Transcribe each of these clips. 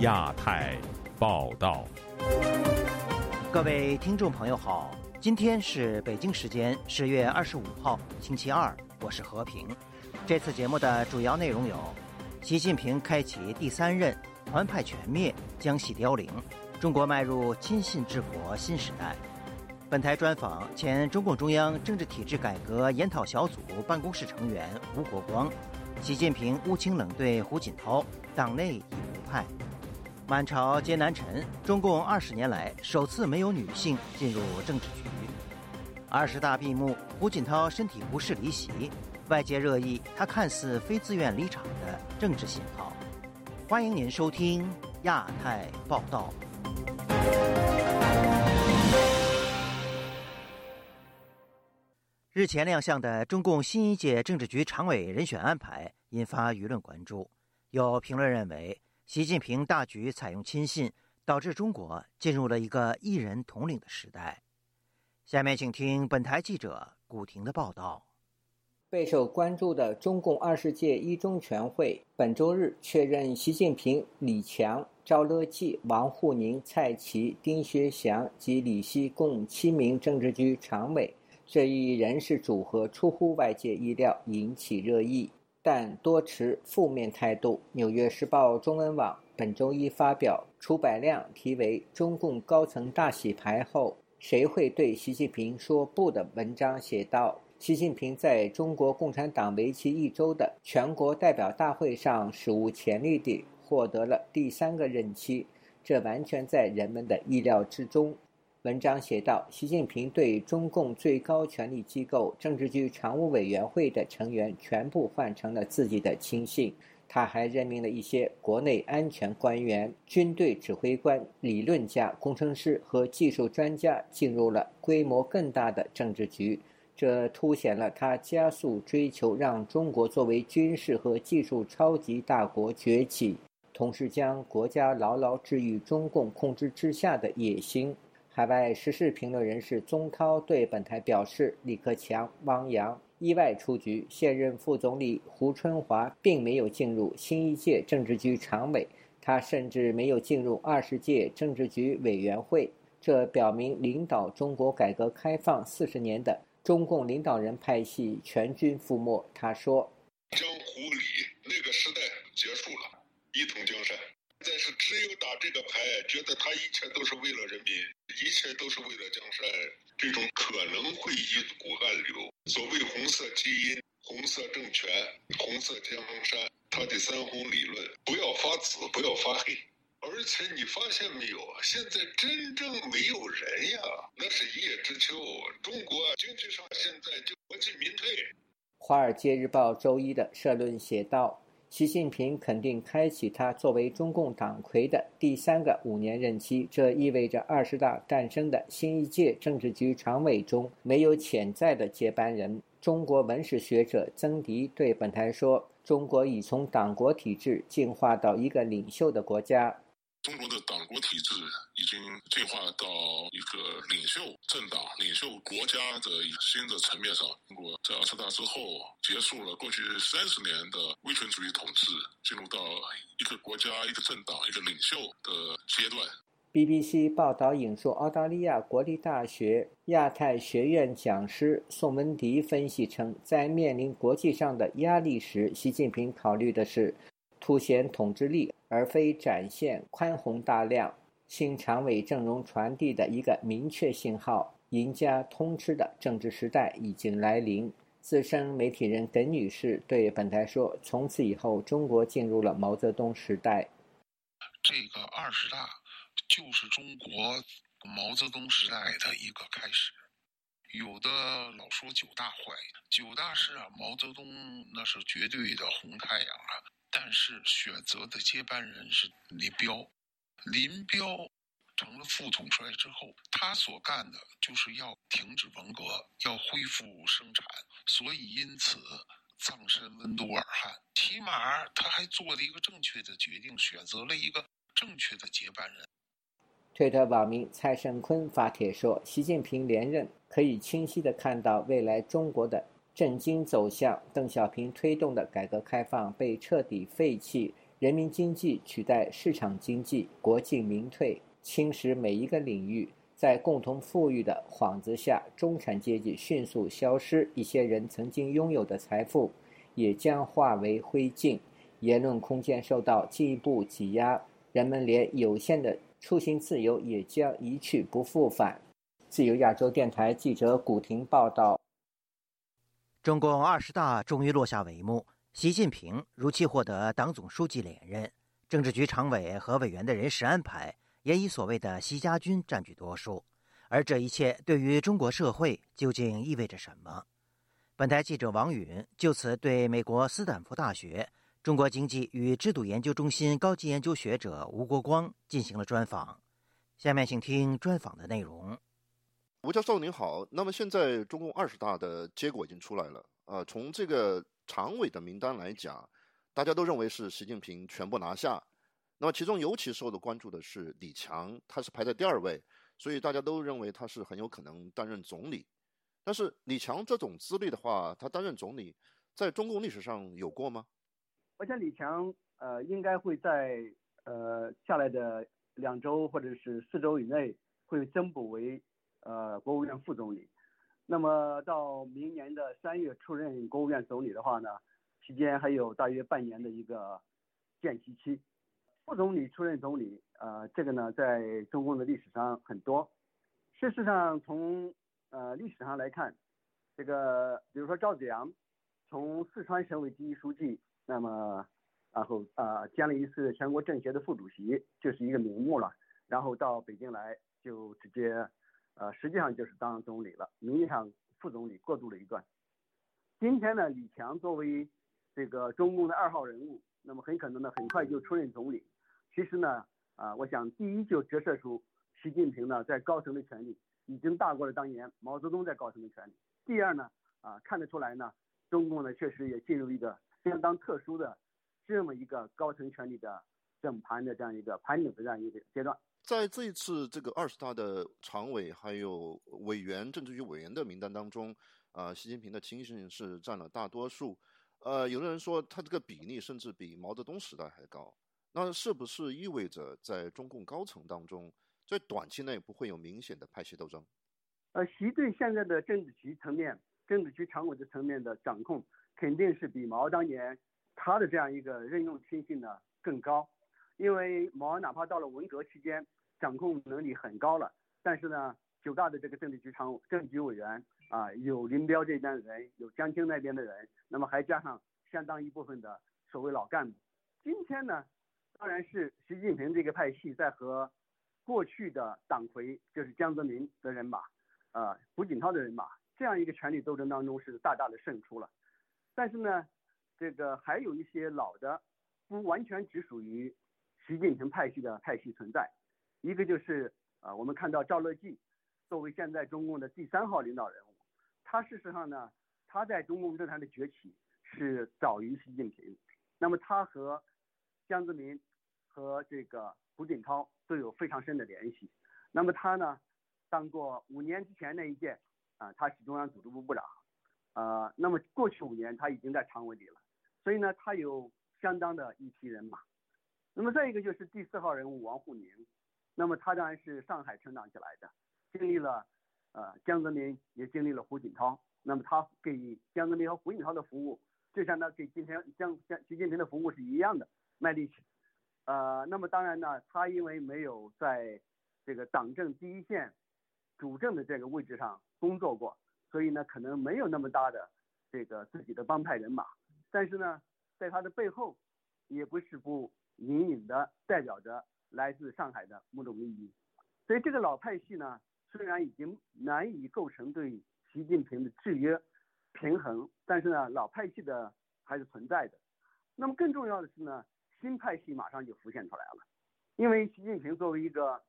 亚太报道，各位听众朋友好，今天是北京时间十月二十五号星期二，我是和平。这次节目的主要内容有：习近平开启第三任，团派全灭，江西凋零，中国迈入亲信治国新时代。本台专访前中共中央政治体制改革研讨小组办公室成员吴国光。习近平乌青冷对胡锦涛，党内已无派。满朝皆男臣，中共二十年来首次没有女性进入政治局。二十大闭幕，胡锦涛身体不适离席，外界热议他看似非自愿离场的政治信号。欢迎您收听亚太报道。日前亮相的中共新一届政治局常委人选安排引发舆论关注。有评论认为，习近平大局采用亲信，导致中国进入了一个一人统领的时代。下面请听本台记者古婷的报道。备受关注的中共二十届一中全会本周日确认，习近平、李强、赵乐际、王沪宁、蔡奇、丁薛祥及李希共七名政治局常委。这一人事组合出乎外界意料，引起热议，但多持负面态度。《纽约时报》中文网本周一发表楚百亮题为《中共高层大洗牌后，谁会对习近平说不》的文章写道：“习近平在中国共产党为期一周的全国代表大会上，史无前例地获得了第三个任期，这完全在人们的意料之中。”文章写道：“习近平对中共最高权力机构政治局常务委员会的成员全部换成了自己的亲信。他还任命了一些国内安全官员、军队指挥官、理论家、工程师和技术专家进入了规模更大的政治局。这凸显了他加速追求让中国作为军事和技术超级大国崛起，同时将国家牢牢置于中共控制之下的野心。”海外时事评论人士宗涛对本台表示：“李克强、汪洋意外出局，现任副总理胡春华并没有进入新一届政治局常委，他甚至没有进入二十届政治局委员会。这表明领导中国改革开放四十年的中共领导人派系全军覆没。”他说：“江湖里那个时代结束了，一统江山。”但是只有打这个牌，觉得他一切都是为了人民，一切都是为了江山，这种可能会一股暗流。所谓红色基因、红色政权、红色江山，他的三红理论，不要发紫，不要发黑。而且你发现没有啊？现在真正没有人呀，那是一叶知秋。中国经济上现在就国进民退。《华尔街日报》周一的社论写道。习近平肯定开启他作为中共党魁的第三个五年任期，这意味着二十大诞生的新一届政治局常委中没有潜在的接班人。中国文史学者曾迪对本台说：“中国已从党国体制进化到一个领袖的国家。”中国的党国体制已经进化到一个领袖政党、领袖国家的新的层面上。中国在二十大之后结束了过去三十年的威权主义统治，进入到一个国家、一个政党、一个领袖的阶段。BBC 报道引述澳大利亚国立大学亚太学院讲师宋文迪分析称，在面临国际上的压力时，习近平考虑的是凸显统治力。而非展现宽宏大量。新常委阵容传递的一个明确信号：赢家通吃的政治时代已经来临。资深媒体人耿女士对本台说：“从此以后，中国进入了毛泽东时代。这个二十大就是中国毛泽东时代的一个开始。有的老说九大坏，九大是啊，毛泽东那是绝对的红太阳啊。”但是选择的接班人是林彪，林彪成了副统帅之后，他所干的就是要停止文革，要恢复生产，所以因此葬身温都尔汗。起码他还做了一个正确的决定，选择了一个正确的接班人。推特网民蔡胜坤发帖说：“习近平连任，可以清晰的看到未来中国的。”震惊走向，邓小平推动的改革开放被彻底废弃，人民经济取代市场经济，国进民退，侵蚀每一个领域。在共同富裕的幌子下，中产阶级迅速消失，一些人曾经拥有的财富也将化为灰烬，言论空间受到进一步挤压，人们连有限的出行自由也将一去不复返。自由亚洲电台记者古婷报道：中共二十大终于落下帷幕，习近平如期获得党总书记连任，政治局常委和委员的人事安排。也以所谓的“习家军”占据多数，而这一切对于中国社会究竟意味着什么？本台记者王允就此对美国斯坦福大学中国经济与制度研究中心高级研究学者吴国光进行了专访。下面请听专访的内容。吴教授您好，那么现在中共二十大的结果已经出来了，呃，从这个常委的名单来讲，大家都认为是习近平全部拿下。那么，其中尤其受到关注的是李强，他是排在第二位，所以大家都认为他是很有可能担任总理。但是，李强这种资历的话，他担任总理，在中共历史上有过吗？我想李强呃，应该会在呃下来的两周或者是四周以内会增补为呃国务院副总理。那么到明年的三月出任国务院总理的话呢，期间还有大约半年的一个见习期。副总理出任总理，呃，这个呢，在中共的历史上很多。事实上，从呃历史上来看，这个比如说赵子阳，从四川省委第一书记，那么然后啊兼了一次全国政协的副主席，就是一个名目了。然后到北京来，就直接呃实际上就是当总理了，名义上副总理过渡了一段。今天呢，李强作为这个中共的二号人物，那么很可能呢很快就出任总理。其实呢，啊，我想第一就折射出习近平呢在高层的权力已经大过了当年毛泽东在高层的权力。第二呢，啊，看得出来呢，中共呢确实也进入一个相当特殊的这么一个高层权力的整盘的这样一个盘整的这样一个阶段。在这一次这个二十大的常委还有委员、政治局委员的名单当中，啊，习近平的亲信是占了大多数。呃，有的人说他这个比例甚至比毛泽东时代还高。那是不是意味着在中共高层当中，在短期内不会有明显的派系斗争？呃，习对现在的政治局层面、政治局常委的层面的掌控，肯定是比毛当年他的这样一个任用亲信呢更高。因为毛哪怕到了文革期间，掌控能力很高了，但是呢，九大的这个政治局常政治局委员啊，有林彪这边的人，有江青那边的人，那么还加上相当一部分的所谓老干部。今天呢？当然是习近平这个派系在和过去的党魁，就是江泽民的人马，呃，胡锦涛的人马这样一个权力斗争当中是大大的胜出了。但是呢，这个还有一些老的，不完全只属于习近平派系的派系存在。一个就是啊，我们看到赵乐际作为现在中共的第三号领导人物，他事实上呢，他在中共政坛的崛起是早于习近平。那么他和江泽民。和这个胡锦涛都有非常深的联系。那么他呢，当过五年之前那一届啊，他是中央组织部部长，呃，那么过去五年他已经在常委里了，所以呢，他有相当的一批人马。那么再一个就是第四号人物王沪宁，那么他当然是上海成长起来的，经历了呃江泽民，也经历了胡锦涛，那么他给江泽民和胡锦涛的服务，就像他给今天江江习近平的服务是一样的，卖力气。呃，那么当然呢，他因为没有在这个党政第一线主政的这个位置上工作过，所以呢，可能没有那么大的这个自己的帮派人马。但是呢，在他的背后，也不是不隐隐的代表着来自上海的某种利益。所以这个老派系呢，虽然已经难以构成对习近平的制约平衡，但是呢，老派系的还是存在的。那么更重要的是呢。新派系马上就浮现出来了，因为习近平作为一个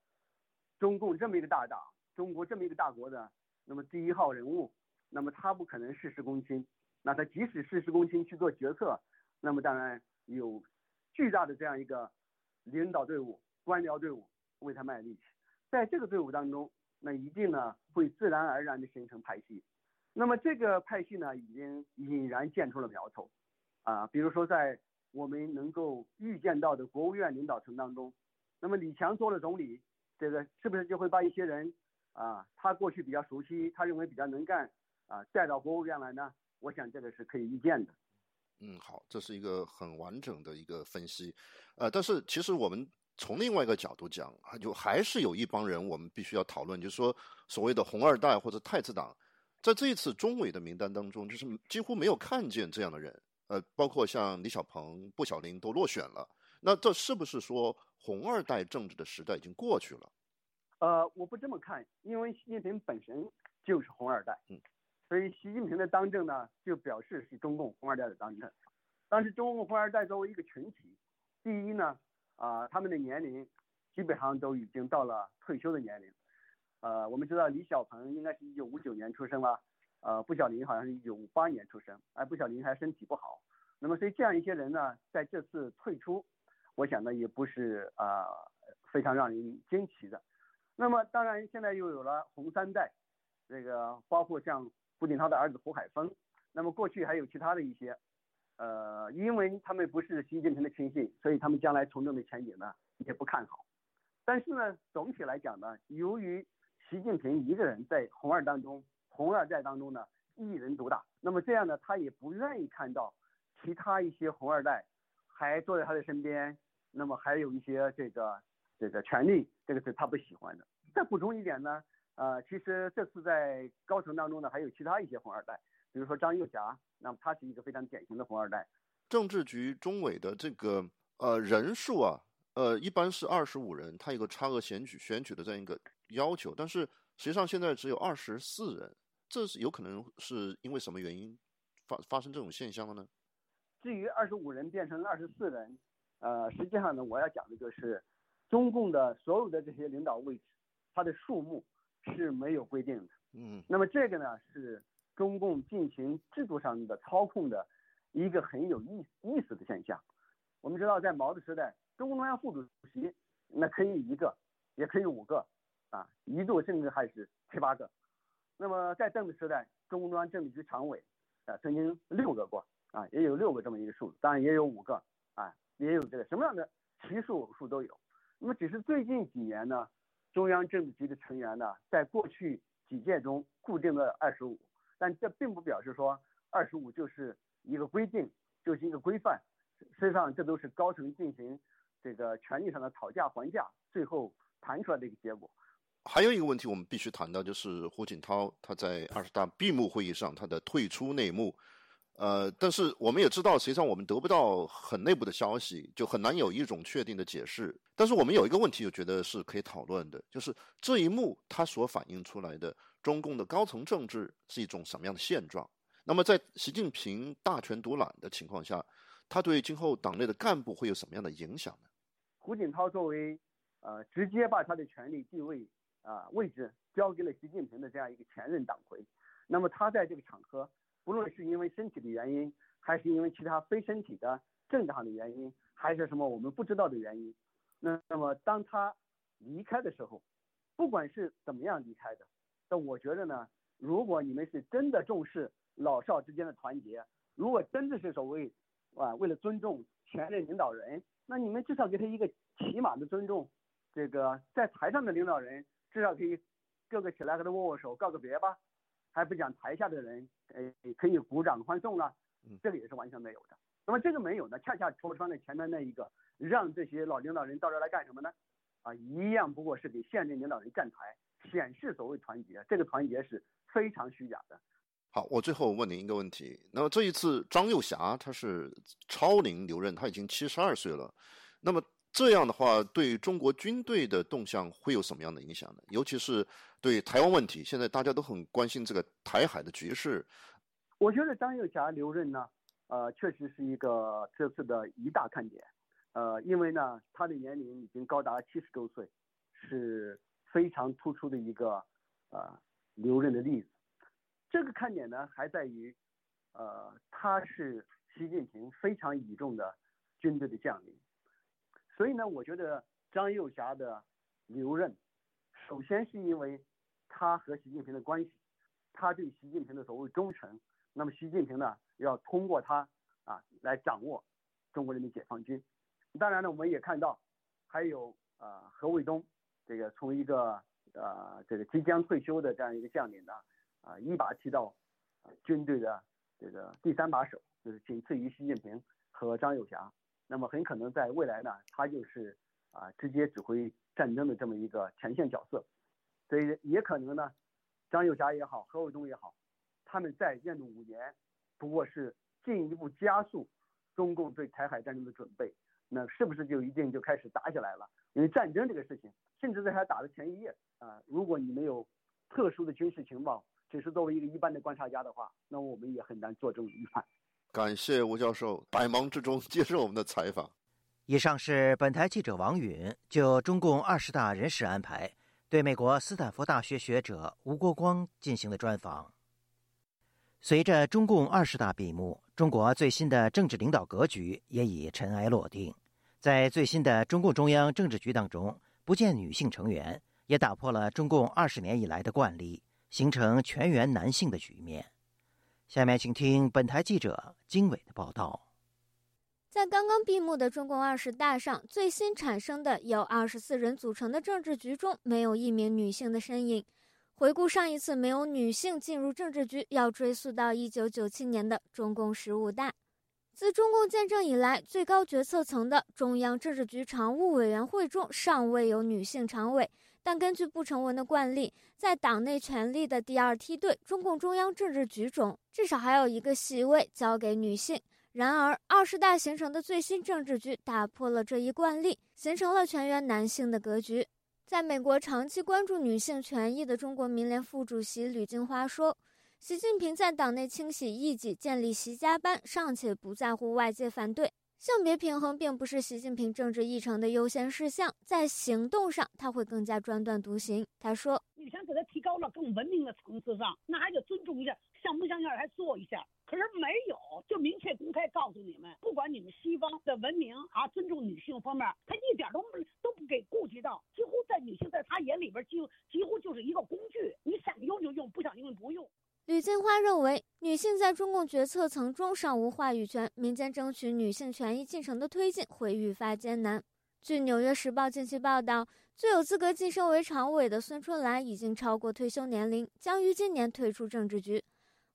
中共这么一个大党，中国这么一个大国的那么第一号人物，那么他不可能事事躬亲，那他即使事事躬亲去做决策，那么当然有巨大的这样一个领导队伍、官僚队伍为他卖力气，在这个队伍当中，那一定呢会自然而然的形成派系，那么这个派系呢已经隐然见出了苗头，啊，比如说在。我们能够预见到的国务院领导层当中，那么李强做了总理，这个是不是就会把一些人啊，他过去比较熟悉，他认为比较能干啊，带到国务院来呢？我想这个是可以预见的。嗯，好，这是一个很完整的一个分析，呃，但是其实我们从另外一个角度讲，就还是有一帮人我们必须要讨论，就是说所谓的红二代或者太子党，在这一次中委的名单当中，就是几乎没有看见这样的人，呃，包括像李小鹏、布小林都落选了，那这是不是说红二代政治的时代已经过去了？呃，我不这么看，因为习近平本身就是红二代，嗯。所以习近平的当政呢，就表示是中共红二代的当政。但是中共红二代作为一个群体，第一呢，啊，他们的年龄基本上都已经到了退休的年龄。呃，我们知道李小鹏应该是一九五九年出生了，呃，布小林好像是一九五八年出生，哎布小林还身体不好。那么所以这样一些人呢，在这次退出，我想呢也不是啊非常让人惊奇的。那么当然现在又有了红三代，这个包括像。胡锦涛的儿子胡海峰，那么过去还有其他的一些，呃，因为他们不是习近平的亲信，所以他们将来从政的前景呢也不看好。但是呢，总体来讲呢，由于习近平一个人在红二当中，红二代当中呢一人独大，那么这样呢，他也不愿意看到其他一些红二代还坐在他的身边，那么还有一些这个这个权利，这个是他不喜欢的。再补充一点呢。呃，其实这次在高层当中呢，还有其他一些红二代，比如说张幼霞，那么他是一个非常典型的红二代。政治局中委的这个呃人数啊，呃一般是二十五人，他有个差额选举选举的这样一个要求，但是实际上现在只有二十四人，这是有可能是因为什么原因发发生这种现象了呢？至于二十五人变成二十四人，呃，实际上呢，我要讲的就是中共的所有的这些领导位置，它的数目。是没有规定的，嗯，那么这个呢是中共进行制度上的操控的一个很有意意思的现象。我们知道，在毛的时代，中共中央副主席那可以一个，也可以五个，啊，一度甚至还是七八个。那么在邓的时代，中共中央政治局常委啊曾经六个过，啊，也有六个这么一个数，当然也有五个，啊，也有这个什么样的奇数数都有。那么只是最近几年呢？中央政治局的成员呢，在过去几届中固定的二十五，但这并不表示说二十五就是一个规定，就是一个规范。实际上，这都是高层进行这个权力上的讨价还价，最后谈出来的一个结果。还有一个问题，我们必须谈到，就是胡锦涛他在二十大闭幕会议上他的退出内幕。呃，但是我们也知道，实际上我们得不到很内部的消息，就很难有一种确定的解释。但是我们有一个问题，我觉得是可以讨论的，就是这一幕它所反映出来的中共的高层政治是一种什么样的现状？那么在习近平大权独揽的情况下，他对今后党内的干部会有什么样的影响呢？胡锦涛作为呃直接把他的权力地位啊位置交给了习近平的这样一个前任党魁，那么他在这个场合。不论是因为身体的原因，还是因为其他非身体的正常的原因，还是什么我们不知道的原因，那那么当他离开的时候，不管是怎么样离开的，那我觉得呢，如果你们是真的重视老少之间的团结，如果真的是所谓啊为了尊重前任领导人，那你们至少给他一个起码的尊重，这个在台上的领导人至少可以各个起来和他握握手告个别吧。还不讲台下的人，呃，可以鼓掌欢送了，这个也是完全没有的。那么这个没有呢，恰恰戳穿了前面那一个，让这些老领导人到这来干什么呢？啊，一样不过是给现任领导人站台，显示所谓团结，这个团结是非常虚假的。好，我最后问您一个问题，那么这一次张幼霞她是超龄留任，他已经七十二岁了，那么。这样的话，对中国军队的动向会有什么样的影响呢？尤其是对台湾问题，现在大家都很关心这个台海的局势。我觉得张又侠留任呢，呃，确实是一个这次的一大看点。呃，因为呢，他的年龄已经高达七十周岁，是非常突出的一个呃留任的例子。这个看点呢，还在于，呃，他是习近平非常倚重的军队的将领。所以呢，我觉得张又侠的留任，首先是因为他和习近平的关系，他对习近平的所谓忠诚，那么习近平呢要通过他啊来掌握中国人民解放军。当然呢，我们也看到还有啊何卫东，这个从一个呃这个即将退休的这样一个将领呢，啊一把提到军队的这个第三把手，就是仅次于习近平和张又侠。那么很可能在未来呢，他就是啊直接指挥战争的这么一个前线角色。所以也可能呢，张又侠也好，何卫东也好，他们在任五年，不过是进一步加速中共对台海战争的准备。那是不是就一定就开始打起来了？因为战争这个事情，甚至在他打的前一夜啊，如果你没有特殊的军事情报，只是作为一个一般的观察家的话，那我们也很难做这种预判。感谢吴教授百忙之中接受我们的采访。以上是本台记者王允就中共二十大人事安排对美国斯坦福大学学者吴国光进行的专访。随着中共二十大闭幕，中国最新的政治领导格局也已尘埃落定。在最新的中共中央政治局当中，不见女性成员，也打破了中共二十年以来的惯例，形成全员男性的局面。下面请听本台记者经纬的报道。在刚刚闭幕的中共二十大上，最新产生的由二十四人组成的政治局中，没有一名女性的身影。回顾上一次没有女性进入政治局，要追溯到一九九七年的中共十五大。自中共建政以来，最高决策层的中央政治局常务委员会中尚未有女性常委。但根据不成文的惯例，在党内权力的第二梯队——中共中央政治局中，至少还有一个席位交给女性。然而，二十大形成的最新政治局打破了这一惯例，形成了全员男性的格局。在美国长期关注女性权益的中国民联副主席吕金花说。习近平在党内清洗异己、建立习家班，尚且不在乎外界反对。性别平衡并不是习近平政治议程的优先事项，在行动上他会更加专断独行。他说：“你想给他提高了更文明的层次上，那还得尊重一下，像不像样还做一下。可是没有，就明确公开告诉你们，不管你们西方的文明啊，尊重女性方面，他一点都都不给顾及到，几乎在女性在他眼里边，几乎几乎就是一个工具，你想用就用，不想用不用。”吕金花认为，女性在中共决策层中尚无话语权，民间争取女性权益进程的推进会愈发艰难。据《纽约时报》近期报道，最有资格晋升为常委的孙春兰已经超过退休年龄，将于今年退出政治局。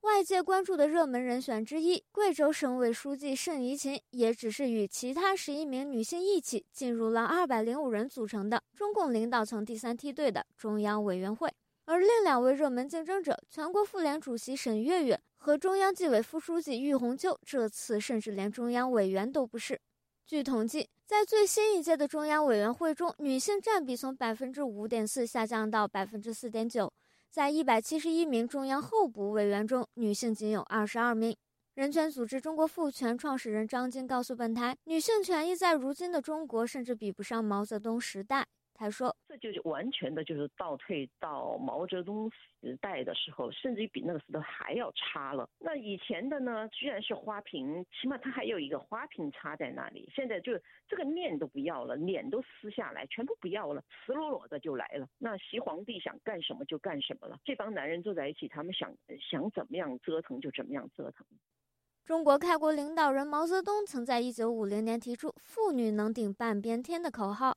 外界关注的热门人选之一，贵州省委书记盛怡琴，也只是与其他十一名女性一起进入了二百零五人组成的中共领导层第三梯队的中央委员会。而另两位热门竞争者，全国妇联主席沈月月和中央纪委副书记郁红秋，这次甚至连中央委员都不是。据统计，在最新一届的中央委员会中，女性占比从百分之五点四下降到百分之四点九。在一百七十一名中央候补委员中，女性仅有二十二名。人权组织中国妇权创始人张晶告诉本台，女性权益在如今的中国，甚至比不上毛泽东时代。他说：“这就是完全的，就是倒退到毛泽东时代的时候，甚至于比那个时代还要差了。那以前的呢，居然是花瓶，起码它还有一个花瓶插在那里。现在就这个面都不要了，脸都撕下来，全部不要了，赤裸裸的就来了。那习皇帝想干什么就干什么了。这帮男人坐在一起，他们想想怎么样折腾就怎么样折腾。”中国开国领导人毛泽东曾在一九五零年提出“妇女能顶半边天”的口号。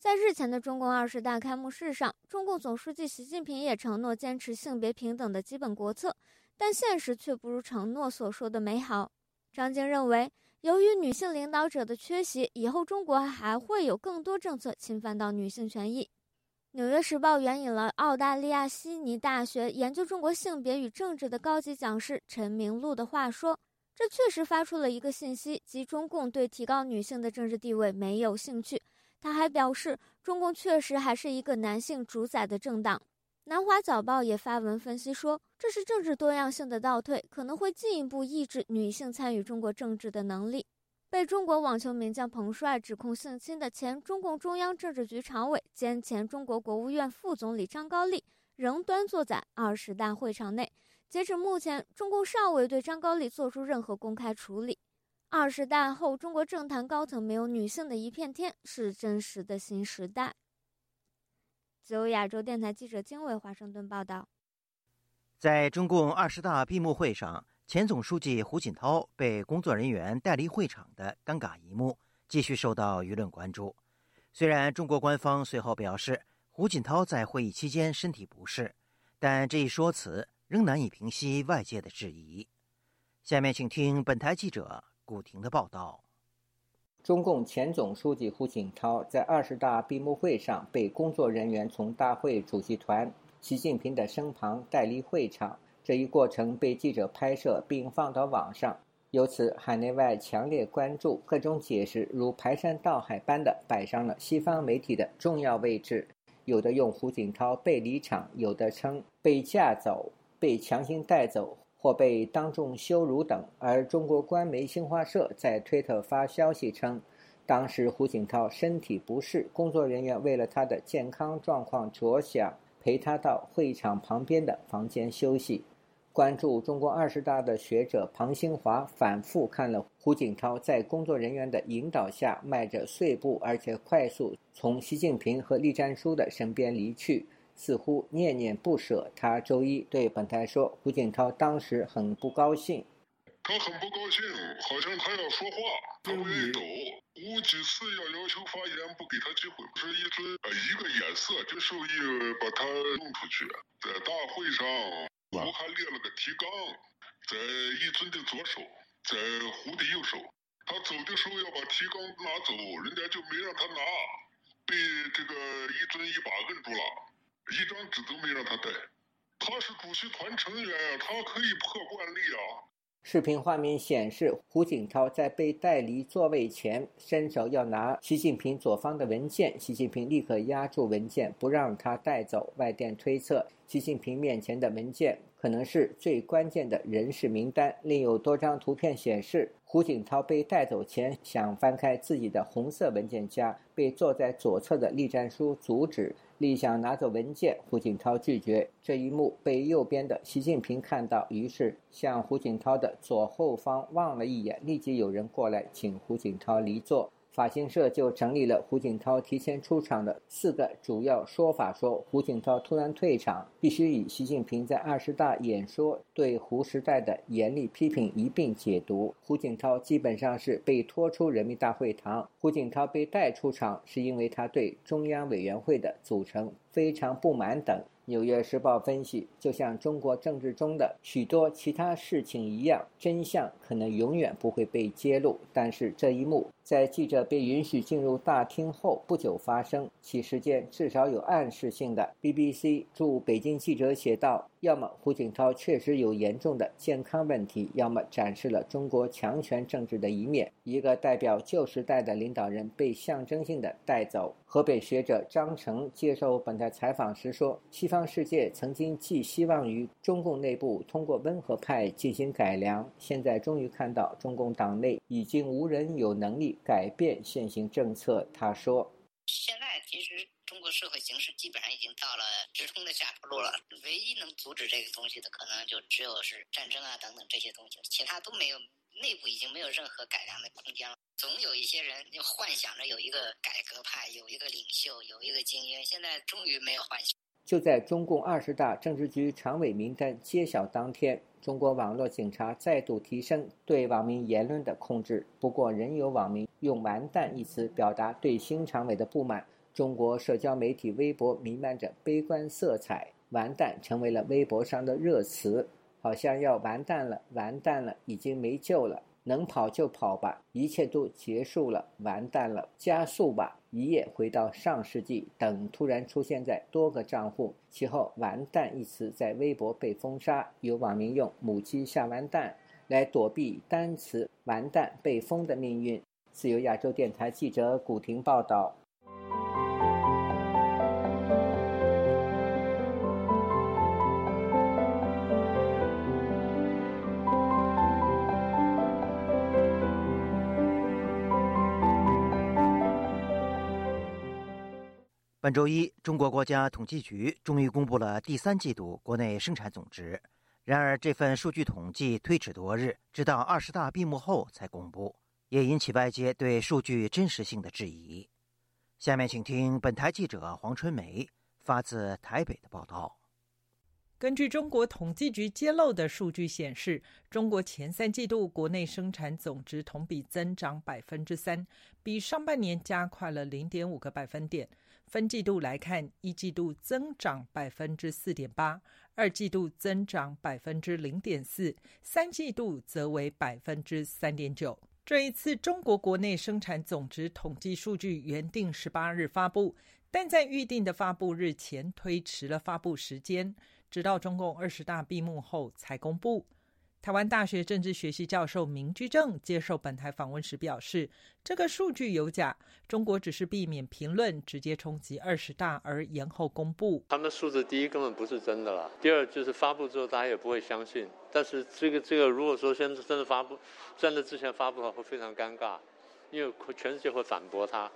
在日前的中共二十大开幕式上，中共总书记习近平也承诺坚持性别平等的基本国策，但现实却不如承诺所说的美好。张晶认为，由于女性领导者的缺席，以后中国还会有更多政策侵犯到女性权益。《纽约时报》援引了澳大利亚悉尼大学研究中国性别与政治的高级讲师陈明路的话说：“这确实发出了一个信息，即中共对提高女性的政治地位没有兴趣。”他还表示，中共确实还是一个男性主宰的政党。南华早报也发文分析说，这是政治多样性的倒退，可能会进一步抑制女性参与中国政治的能力。被中国网球名将彭帅指控性侵的前中共中央政治局常委兼前中国国务院副总理张高丽，仍端坐在二十大会场内。截止目前，中共尚未对张高丽做出任何公开处理。二十大后，中国政坛高层没有女性的一片天，是真实的新时代。自由亚洲电台记者经纬华盛顿报道。在中共二十大闭幕会上，前总书记胡锦涛被工作人员带离会场的尴尬一幕继续受到舆论关注。虽然中国官方随后表示胡锦涛在会议期间身体不适，但这一说辞仍难以平息外界的质疑。下面请听本台记者古婷的报道。中共前总书记胡锦涛在二十大闭幕会上被工作人员从大会主席团习近平的身旁带离会场，这一过程被记者拍摄并放到网上，由此海内外强烈关注，各种解释如排山倒海般的摆上了西方媒体的重要位置，有的用胡锦涛被离场，有的称被架走、被强行带走。或被当众羞辱等，而中国官媒新华社在推特发消息称，当时胡锦涛身体不适，工作人员为了他的健康状况着想，陪他到会场旁边的房间休息。关注中国二十大的学者庞新华反复看了胡锦涛在工作人员的引导下，迈着碎步而且快速从习近平和栗战书的身边离去。似乎念念不舍。他周一对本台说：“胡锦涛当时很不高兴，他很不高兴，好像他要说话，他不愿意走。我几次要要求发言，不给他机会，是一尊呃一个眼色就授意把他弄出去。在大会上，我还列了个提纲，在一尊的左手，在胡的右手。他走的时候要把提纲拿走，人家就没让他拿，被这个一尊一把摁住了。”一张纸都没让他带，他是主席团成员呀，他可以破惯例啊。视频画面显示，胡锦涛在被带离座位前，伸手要拿习近平左方的文件，习近平立刻压住文件，不让他带走。外电推测，习近平面前的文件可能是最关键的人事名单。另有多张图片显示，胡锦涛被带走前想翻开自己的红色文件夹，被坐在左侧的栗战书阻止。立想拿走文件，胡锦涛拒绝。这一幕被右边的习近平看到，于是向胡锦涛的左后方望了一眼，立即有人过来请胡锦涛离座。法新社就整理了胡锦涛提前出场的四个主要说法：说胡锦涛突然退场，必须以习近平在二十大演说对胡时代的严厉批评一并解读。胡锦涛基本上是被拖出人民大会堂，胡锦涛被带出场是因为他对中央委员会的组成非常不满等。《纽约时报》分析，就像中国政治中的许多其他事情一样，真相可能永远不会被揭露。但是这一幕在记者被允许进入大厅后不久发生，其事件至少有暗示性的。BBC 驻北京记者写道。要么胡锦涛确实有严重的健康问题，要么展示了中国强权政治的一面。一个代表旧时代的领导人被象征性的带走。河北学者张成接受本台采访时说：“西方世界曾经寄希望于中共内部通过温和派进行改良，现在终于看到中共党内已经无人有能力改变现行政策。”他说：“现在其实。”中国社会形势基本上已经到了直通的下坡路了，唯一能阻止这个东西的可能就只有是战争啊等等这些东西，其他都没有，内部已经没有任何改良的空间了。总有一些人就幻想着有一个改革派，有一个领袖，有一个精英，现在终于没有幻想。就在中共二十大政治局常委名单揭晓当天，中国网络警察再度提升对网民言论的控制，不过仍有网民用“完蛋”一词表达对新常委的不满。中国社交媒体微博弥漫着悲观色彩，完蛋成为了微博上的热词，好像要完蛋了，完蛋了，已经没救了，能跑就跑吧，一切都结束了，完蛋了，加速吧，一夜回到上世纪等，突然出现在多个账户。其后，“完蛋”一词在微博被封杀，有网民用“母鸡下完蛋”来躲避单词“完蛋”被封的命运。自由亚洲电台记者古婷报道。本周一，中国国家统计局终于公布了第三季度国内生产总值。然而，这份数据统计推迟多日，直到二十大闭幕后才公布，也引起外界对数据真实性的质疑。下面请听本台记者黄春梅发自台北的报道。根据中国统计局揭露的数据显示，中国前三季度国内生产总值同比增长百分之三，比上半年加快了零点五个百分点。分季度来看，一季度增长百分之四点八，二季度增长百分之零点四，三季度则为百分之三点九。这一次，中国国内生产总值统计数据原定十八日发布，但在预定的发布日前推迟了发布时间。直到中共二十大闭幕后才公布。台湾大学政治学系教授明居正接受本台访问时表示，这个数据有假，中国只是避免评论直接冲击二十大而延后公布。他们数字第一根本不是真的啦，第二就是发布之后大家也不会相信。但是这个这个如果说现在真的发布，真的之前发布的话会非常尴尬，因为全世界会反驳他，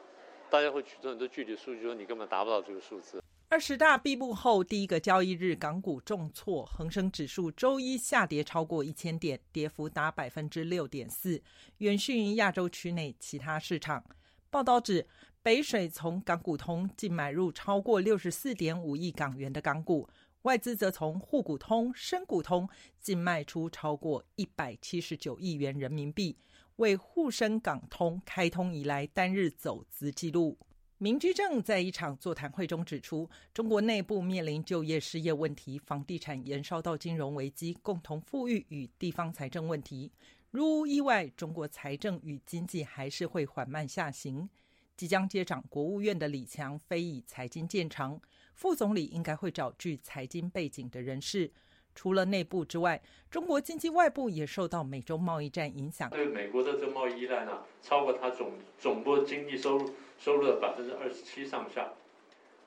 大家会举出很多具体数据说你根本达不到这个数字。二十大闭幕后第一个交易日，港股重挫，恒生指数周一下跌超过一千点，跌幅达百分之六点四，远逊于亚洲区内其他市场。报道指，北水从港股通净买入超过六十四点五亿港元的港股，外资则从沪股通、深股通净卖出超过一百七十九亿元人民币，为沪深港通开通以来单日走资纪录。明居正在一场座谈会中指出，中国内部面临就业、失业问题，房地产延烧到金融危机，共同富裕与地方财政问题。如无意外，中国财政与经济还是会缓慢下行。即将接掌国务院的李强非以财经见长，副总理应该会找具财经背景的人士。除了内部之外，中国经济外部也受到美中贸易战影响。对美国的这贸易依赖呢，超过它总总部经济收入收入的百分之二十七上下。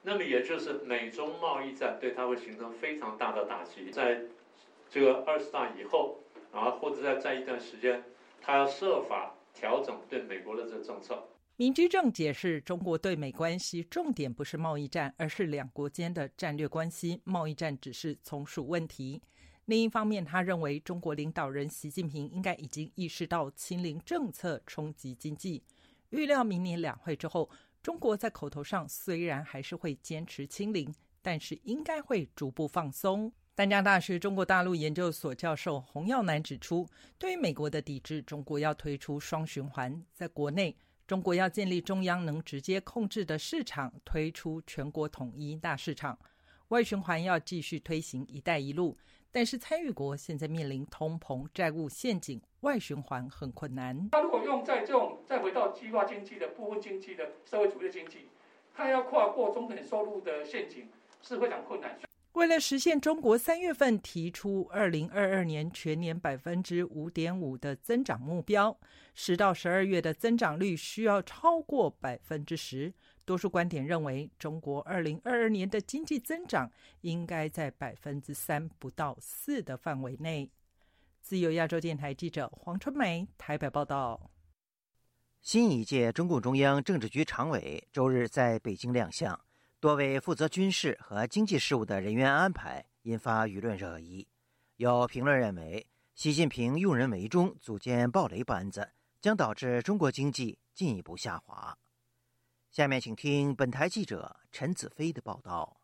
那么也就是美中贸易战对它会形成非常大的打击。在这个二十大以后，啊，或者在在一段时间，它要设法调整对美国的这个政策。民居正解释，中国对美关系重点不是贸易战，而是两国间的战略关系，贸易战只是从属问题。另一方面，他认为中国领导人习近平应该已经意识到清零政策冲击经济，预料明年两会之后，中国在口头上虽然还是会坚持清零，但是应该会逐步放松。丹江大学中国大陆研究所教授洪耀南指出，对于美国的抵制，中国要推出双循环，在国内。中国要建立中央能直接控制的市场，推出全国统一大市场。外循环要继续推行“一带一路”，但是参与国现在面临通膨、债务陷阱，外循环很困难。他如果用在这种再回到计划经济的部分经济的社会主义经济，他要跨过中等收入的陷阱是非常困难。为了实现中国三月份提出二零二二年全年百分之五点五的增长目标，十到十二月的增长率需要超过百分之十。多数观点认为，中国二零二二年的经济增长应该在百分之三不到四的范围内。自由亚洲电台记者黄春梅台北报道。新一届中共中央政治局常委周日在北京亮相。多位负责军事和经济事务的人员安排引发舆论热议。有评论认为，习近平用人为中，组建暴雷班子，将导致中国经济进一步下滑。下面请听本台记者陈子飞的报道。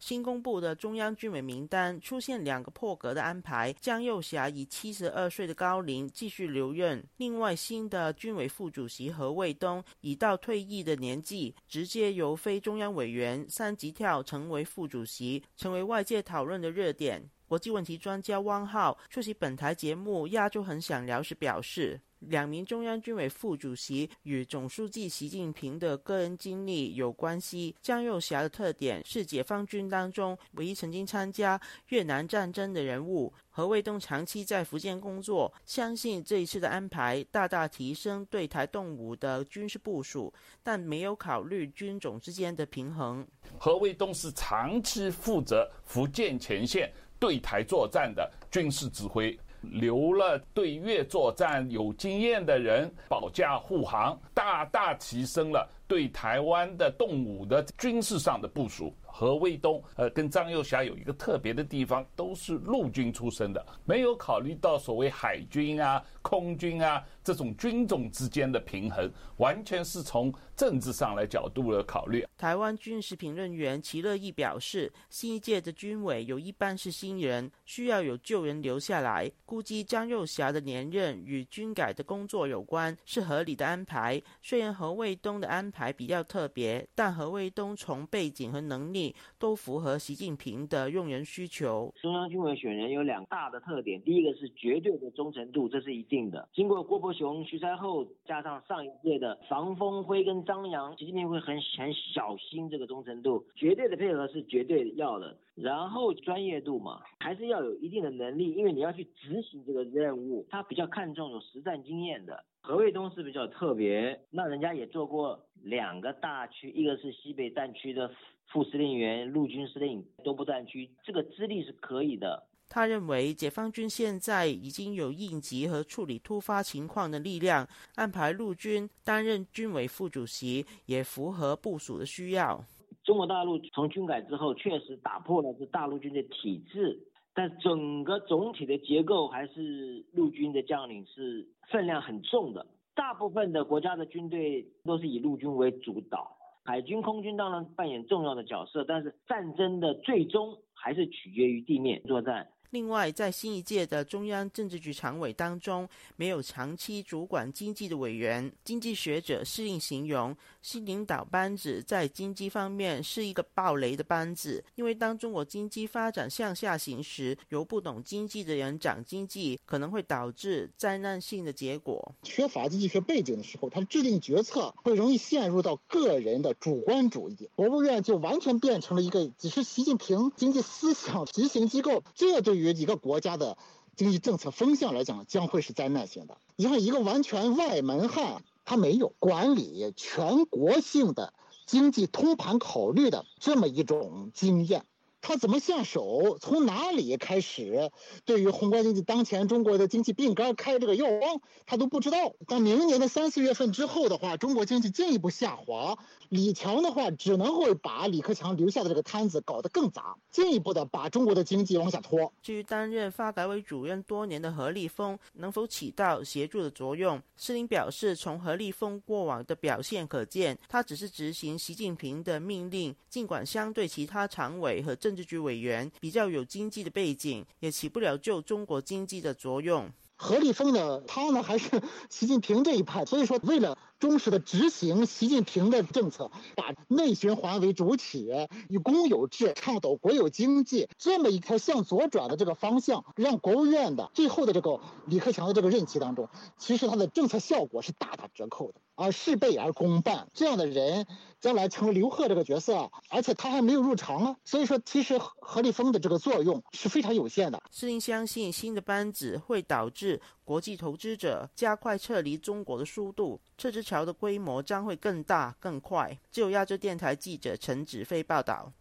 新公布的中央军委名单出现两个破格的安排，江幼霞以七十二岁的高龄继续留任。另外，新的军委副主席何卫东已到退役的年纪，直接由非中央委员三级跳成为副主席，成为外界讨论的热点。国际问题专家汪浩出席本台节目《亚洲很想聊》时表示。两名中央军委副主席与总书记习近平的个人经历有关系。江幼霞的特点是解放军当中唯一曾经参加越南战争的人物。何卫东长期在福建工作，相信这一次的安排大大提升对台动武的军事部署，但没有考虑军种之间的平衡。何卫东是长期负责福建前线对台作战的军事指挥。留了对越作战有经验的人保驾护航，大大提升了对台湾的动武的军事上的部署。何卫东呃跟张幼霞有一个特别的地方，都是陆军出身的，没有考虑到所谓海军啊、空军啊这种军种之间的平衡，完全是从政治上来角度的考虑。台湾军事评论员齐乐义表示，新一届的军委有一半是新人，需要有旧人留下来。估计张幼霞的连任与军改的工作有关，是合理的安排。虽然何卫东的安排比较特别，但何卫东从背景和能力。都符合习近平的用人需求。中央军委选人有两大的特点，第一个是绝对的忠诚度，这是一定的。经过郭伯雄、徐才厚，加上上一届的房峰辉跟张扬，习近平会很很小心这个忠诚度，绝对的配合是绝对要的。然后专业度嘛，还是要有一定的能力，因为你要去执行这个任务，他比较看重有实战经验的。何卫东是比较特别，那人家也做过两个大区，一个是西北战区的。副司令员、陆军司令都不战区，这个资历是可以的。他认为，解放军现在已经有应急和处理突发情况的力量，安排陆军担任军委副主席，也符合部署的需要。中国大陆从军改之后，确实打破了这大陆军的体制，但整个总体的结构还是陆军的将领是分量很重的。大部分的国家的军队都是以陆军为主导。海军、空军当然扮演重要的角色，但是战争的最终还是取决于地面作战。另外，在新一届的中央政治局常委当中，没有长期主管经济的委员。经济学者适应形容，新领导班子在经济方面是一个暴雷的班子。因为当中国经济发展向下行时，由不懂经济的人掌经济，可能会导致灾难性的结果。缺乏经济学背景的时候，他制定决策会容易陷入到个人的主观主义。国务院就完全变成了一个只是习近平经济思想执行机构。这对于于一个国家的经济政策风向来讲，将会是灾难性的。你看，一个完全外门汉，他没有管理全国性的经济通盘考虑的这么一种经验。他怎么下手？从哪里开始？对于宏观经济当前中国的经济病根开这个药方，他都不知道。到明年的三四月份之后的话，中国经济进一步下滑，李强的话只能会把李克强留下的这个摊子搞得更杂，进一步的把中国的经济往下拖。至于担任发改委主任多年的何立峰能否起到协助的作用，施林表示，从何立峰过往的表现可见，他只是执行习近平的命令，尽管相对其他常委和政。政治局委员比较有经济的背景，也起不了救中国经济的作用。何立峰呢？他呢还是 习近平这一派，所以说为了。忠实的执行习近平的政策，把内循环为主体，以公有制倡导国有经济这么一条向左转的这个方向，让国务院的最后的这个李克强的这个任期当中，其实他的政策效果是大打折扣的，而事倍而功半。这样的人将来成为刘鹤这个角色，而且他还没有入常啊，所以说其实何立峰的这个作用是非常有限的。施令相信新的班子会导致国际投资者加快撤离中国的速度。撤资桥的规模将会更大更快。就亚洲电台记者陈子飞报道。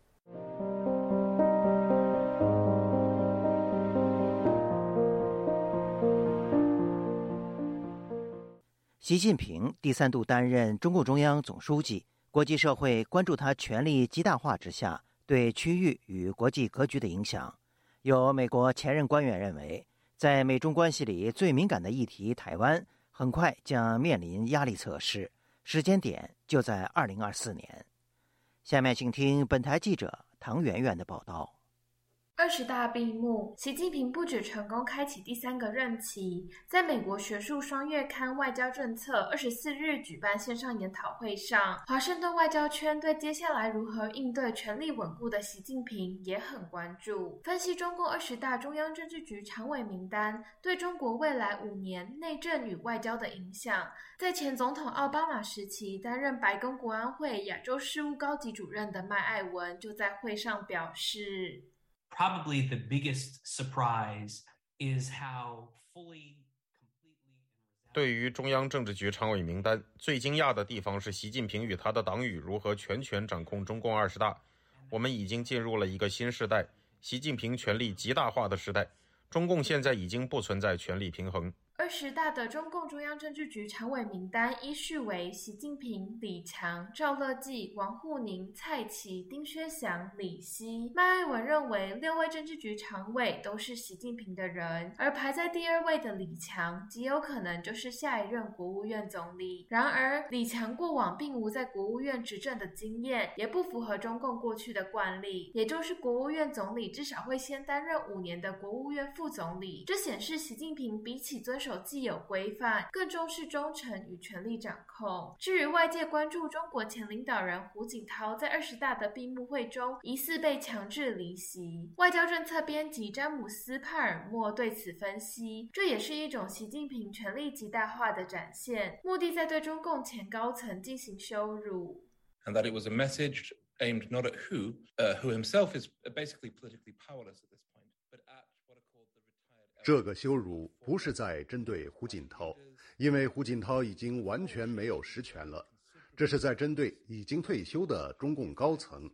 习近平第三度担任中共中央总书记，国际社会关注他权力极大化之下对区域与国际格局的影响。有美国前任官员认为，在美中关系里最敏感的议题——台湾。很快将面临压力测试，时间点就在二零二四年。下面请听本台记者唐媛媛的报道。二十大闭幕，习近平不止成功开启第三个任期，在美国学术双月刊《外交政策》二十四日举办线上研讨会上，华盛顿外交圈对接下来如何应对权力稳固的习近平也很关注。分析中共二十大中央政治局常委名单对中国未来五年内政与外交的影响，在前总统奥巴马时期担任白宫国安会亚洲事务高级主任的麦爱文就在会上表示。Probably the biggest surprise is how fully 对于中央政治局常委名单，最惊讶的地方是习近平与他的党羽如何全权掌控中共二十大。我们已经进入了一个新时代，习近平权力极大化的时代。中共现在已经不存在权力平衡。二十大的中共中央政治局常委名单依序为习近平、李强、赵乐际、王沪宁、蔡奇、丁薛祥、李希。麦爱文认为，六位政治局常委都是习近平的人，而排在第二位的李强极有可能就是下一任国务院总理。然而，李强过往并无在国务院执政的经验，也不符合中共过去的惯例，也就是国务院总理至少会先担任五年的国务院副总理。这显示习近平比起遵守既有规范，更重视忠诚与权力掌控。至于外界关注中国前领导人胡锦涛在二十大的闭幕会中疑似被强制离席，外交政策编辑詹姆斯·帕尔默对此分析，这也是一种习近平权力极大化的展现，目的在对中共前高层进行羞辱。And that it was a message aimed not at who, who himself is basically politically powerless at this. 这个羞辱不是在针对胡锦涛，因为胡锦涛已经完全没有实权了。这是在针对已经退休的中共高层。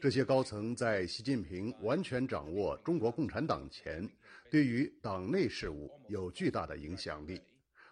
这些高层在习近平完全掌握中国共产党前，对于党内事务有巨大的影响力。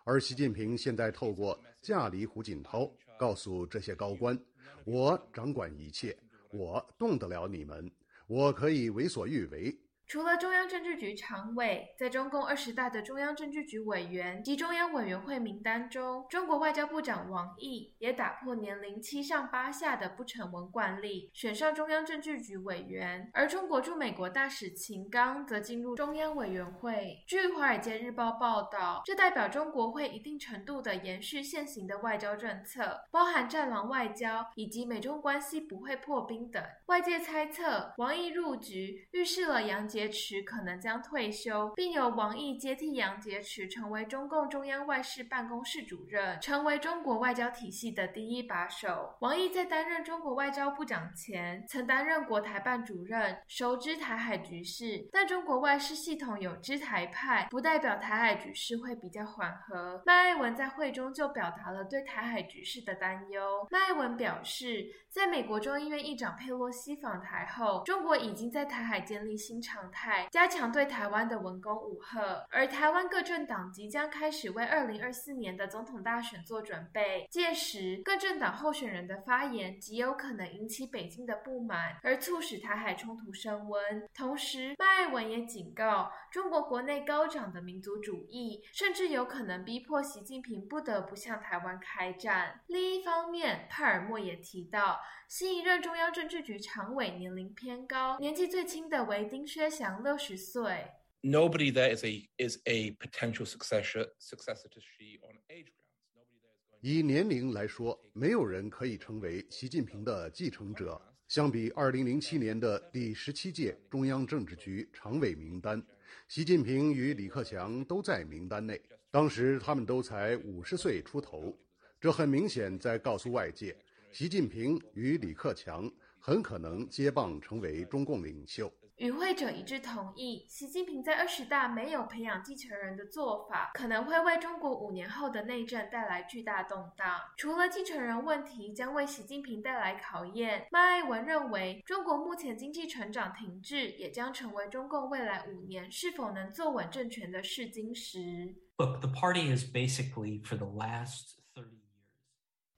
而习近平现在透过架离胡锦涛，告诉这些高官：“我掌管一切，我动得了你们，我可以为所欲为。”除了中央政治局常委，在中共二十大的中央政治局委员及中央委员会名单中，中国外交部长王毅也打破年龄七上八下的不成文惯例，选上中央政治局委员。而中国驻美国大使秦刚则进入中央委员会。据《华尔街日报》报道，这代表中国会一定程度的延续现行的外交政策，包含“战狼外交”以及美中关系不会破冰等。外界猜测，王毅入局预示了杨洁。杰池可能将退休，并由王毅接替杨洁篪成为中共中央外事办公室主任，成为中国外交体系的第一把手。王毅在担任中国外交部长前，曾担任国台办主任，熟知台海局势。但中国外事系统有知台派，不代表台海局势会比较缓和。麦爱文在会中就表达了对台海局势的担忧。麦爱文表示，在美国众议院议长佩洛西访台后，中国已经在台海建立新常。态加强对台湾的文攻武吓，而台湾各政党即将开始为二零二四年的总统大选做准备。届时，各政党候选人的发言极有可能引起北京的不满，而促使台海冲突升温。同时，麦爱文也警告，中国国内高涨的民族主义，甚至有可能逼迫习近平不得不向台湾开战。另一方面，帕尔默也提到，新一任中央政治局常委年龄偏高，年纪最轻的为丁薛祥。享六十岁。Nobody there is a is a potential successor successor to Xi on age grounds. 以年龄来说，没有人可以成为习近平的继承者。相比二零零七年的第十七届中央政治局常委名单，习近平与李克强都在名单内。当时他们都才五十岁出头，这很明显在告诉外界，习近平与李克强很可能接棒成为中共领袖。与会者一致同意，习近平在二十大没有培养继承人的做法，可能会为中国五年后的内政带来巨大动荡。除了继承人问题将为习近平带来考验，麦爱文认为，中国目前经济成长停滞，也将成为中共未来五年是否能坐稳政权的试金石。Look, the party is basically for the last.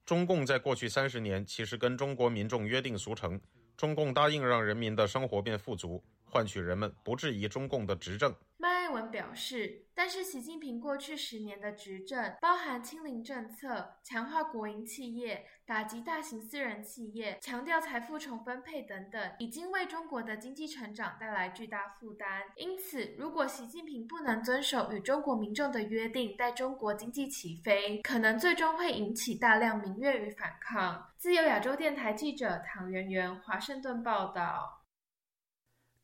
中共在过去三十年其实跟中国民众约定俗成，中共答应让人民的生活变富足。换取人们不质疑中共的执政。麦爱文表示，但是习近平过去十年的执政，包含清零政策、强化国营企业、打击大型私人企业、强调财富重分配等等，已经为中国的经济成长带来巨大负担。因此，如果习近平不能遵守与中国民众的约定，带中国经济起飞，可能最终会引起大量民怨与反抗。自由亚洲电台记者唐媛媛华盛顿报道。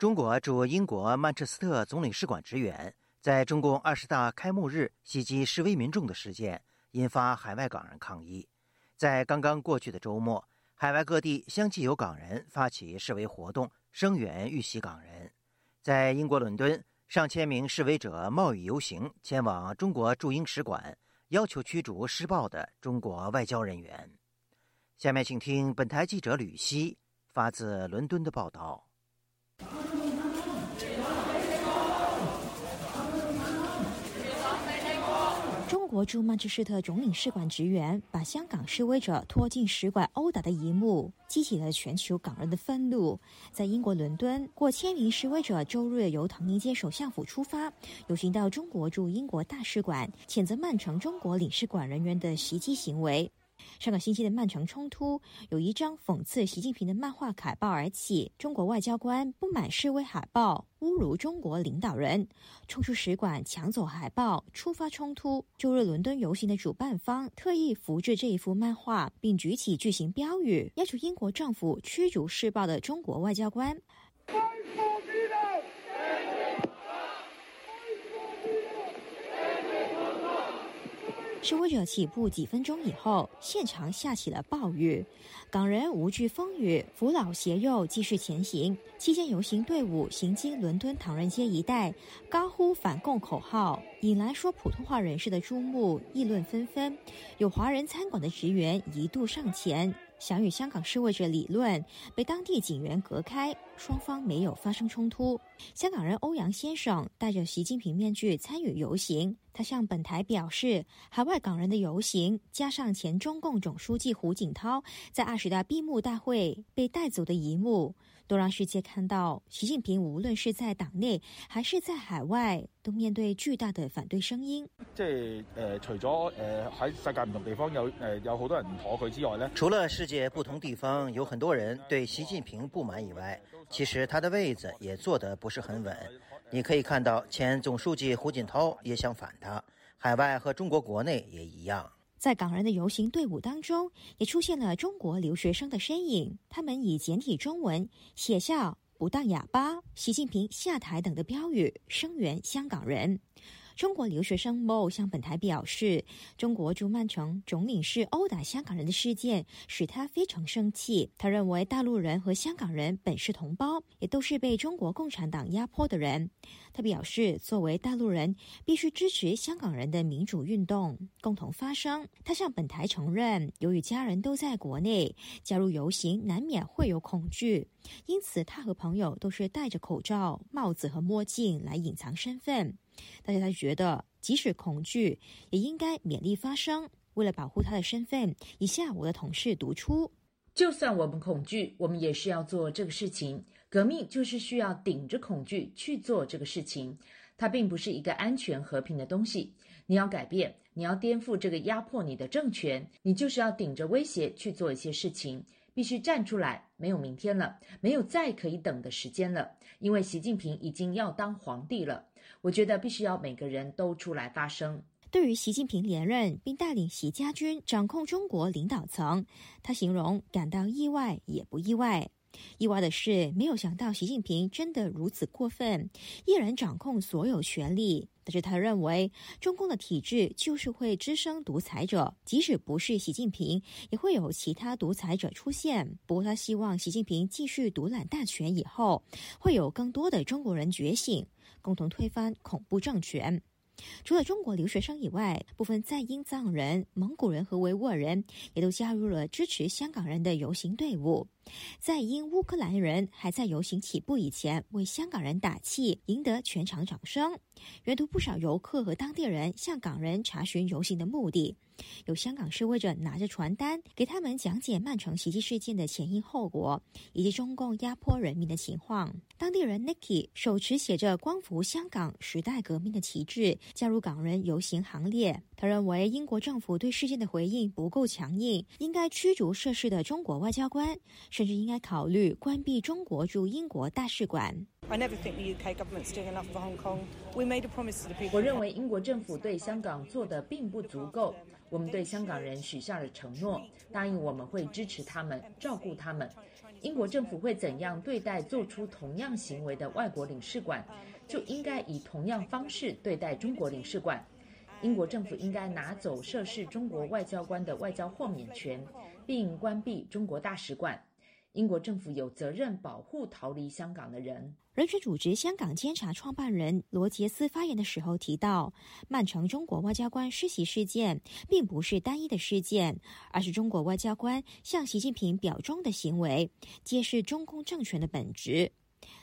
中国驻英国曼彻斯特总领事馆职员在中共二十大开幕日袭击示威民众的事件，引发海外港人抗议。在刚刚过去的周末，海外各地相继有港人发起示威活动，声援遇袭港人。在英国伦敦，上千名示威者冒雨游行，前往中国驻英使馆，要求驱逐施暴的中国外交人员。下面请听本台记者吕希发自伦敦的报道。国驻曼彻斯特总领事馆职员把香港示威者拖进使馆殴打的一幕，激起了全球港人的愤怒。在英国伦敦，过千名示威者周日由唐宁街首相府出发，游行到中国驻英国大使馆，谴责曼城中国领事馆人员的袭击行为。上个星期的曼城冲突，有一张讽刺习近平的漫画海报而起。中国外交官不满示威海报，侮辱中国领导人，冲出使馆抢走海报，触发冲突。周日伦敦游行的主办方特意复制这一幅漫画，并举起巨型标语，要求英国政府驱逐施暴的中国外交官。示威者起步几分钟以后，现场下起了暴雨。港人无惧风雨，扶老携幼继续前行。期间，游行队伍行经伦敦唐人街一带，高呼反共口号，引来说普通话人士的注目，议论纷纷。有华人餐馆的职员一度上前。想与香港示威者理论，被当地警员隔开，双方没有发生冲突。香港人欧阳先生戴着习近平面具参与游行，他向本台表示，海外港人的游行加上前中共总书记胡锦涛在二十大闭幕大会被带走的一幕。都让世界看到，习近平无论是在党内还是在海外，都面對巨大的反對聲音。即係誒，除咗誒喺世界唔同地方有誒有好多人唔妥佢之外咧，除了世界不同地方有很多人對習近平不滿以外，其實他的位子也坐得不是很穩。你可以看到，前總書記胡錦濤也想反他，海外和中國國內也一樣。在港人的游行队伍当中，也出现了中国留学生的身影。他们以简体中文写下“不当哑巴”、“习近平下台”等的标语，声援香港人。中国留学生 Mo 向本台表示，中国驻曼城总领事殴打香港人的事件使他非常生气。他认为大陆人和香港人本是同胞，也都是被中国共产党压迫的人。他表示，作为大陆人，必须支持香港人的民主运动，共同发声。他向本台承认，由于家人都在国内，加入游行难免会有恐惧，因此他和朋友都是戴着口罩、帽子和墨镜来隐藏身份。但是他觉得，即使恐惧，也应该勉力发声。为了保护他的身份，以下我的同事读出：就算我们恐惧，我们也是要做这个事情。革命就是需要顶着恐惧去做这个事情。它并不是一个安全和平的东西。你要改变，你要颠覆这个压迫你的政权，你就是要顶着威胁去做一些事情。必须站出来，没有明天了，没有再可以等的时间了，因为习近平已经要当皇帝了。我覺得必須要每個人都出來發聲。對於習近平連任並帶領習家軍掌控中國領導層，他形容感到意外也不意外。意外的是，沒有想到習近平真的如此過分，一人掌控所有權力。但是他認為，中共的體制就是會滋生獨裁者，即使不是習近平，也會有其他獨裁者出現。不過他希望習近平繼續獨攬大權以後，會有更多的中國人覺醒。共同推翻恐怖政权。除了中国留学生以外，部分在英藏人、蒙古人和维吾尔人也都加入了支持香港人的游行队伍。在英乌克兰人还在游行起步以前为香港人打气，赢得全场掌声。沿途不少游客和当地人向港人查询游行的目的。有香港示威者拿着传单，给他们讲解曼城袭击事件的前因后果，以及中共压迫人民的情况。当地人 Nicky 手持写着“光复香港时代革命”的旗帜，加入港人游行行列。他认为英国政府对事件的回应不够强硬，应该驱逐涉事的中国外交官，甚至应该考虑关闭中国驻英国大使馆 I NEVER THINK THE UK GOVERNMENT'S doing UP HONG KONG WE MADE A PROMISE TO THE PEOPLE 我认为英国政府对香港做的并不足够，我们对香港人许下了承诺，答应我们会支持他们，照顾他们。英国政府会怎样对待做出同样行为的外国领事馆？就应该以同样方式对待中国领事馆。英国政府应该拿走涉事中国外交官的外交豁免权，并关闭中国大使馆。英国政府有责任保护逃离香港的人。人权组织香港监察创办人罗杰斯发言的时候提到，曼城中国外交官失袭事件并不是单一的事件，而是中国外交官向习近平表忠的行为，揭示中共政权的本质。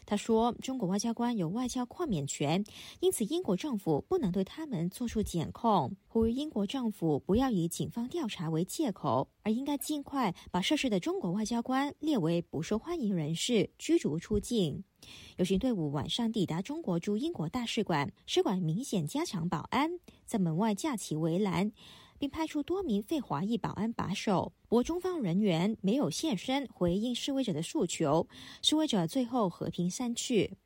他说：“中国外交官有外交豁免权，因此英国政府不能对他们作出检控。呼吁英国政府不要以警方调查为借口，而应该尽快把涉事的中国外交官列为不受欢迎人士，驱逐出境。”游行队伍晚上抵达中国驻英国大使馆，使馆明显加强保安，在门外架起围栏。并派出多名非华裔保安把守，不过中方人员没有现身回应示威者的诉求，示威者最后和平散去。